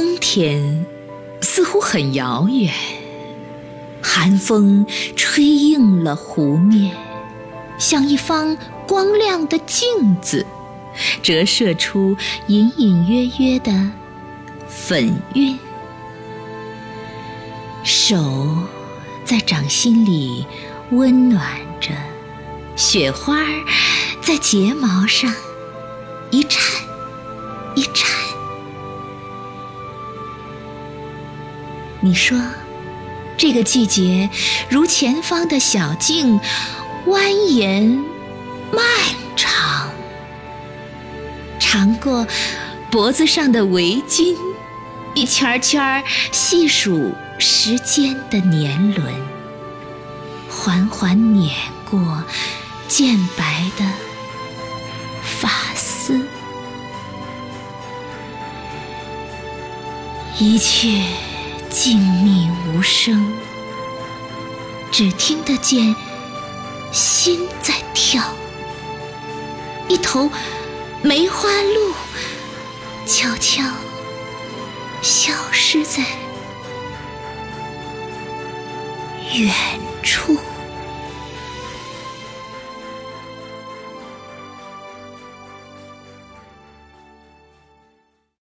冬天似乎很遥远，寒风吹硬了湖面，像一方光亮的镜子，折射出隐隐约约的粉晕。手在掌心里温暖着，雪花在睫毛上一颤一颤。你说，这个季节如前方的小径，蜿蜒漫长，长过脖子上的围巾，一圈圈细数时间的年轮，缓缓碾过渐白的发丝，一切。静谧无声，只听得见心在跳。一头梅花鹿悄悄消失在远处。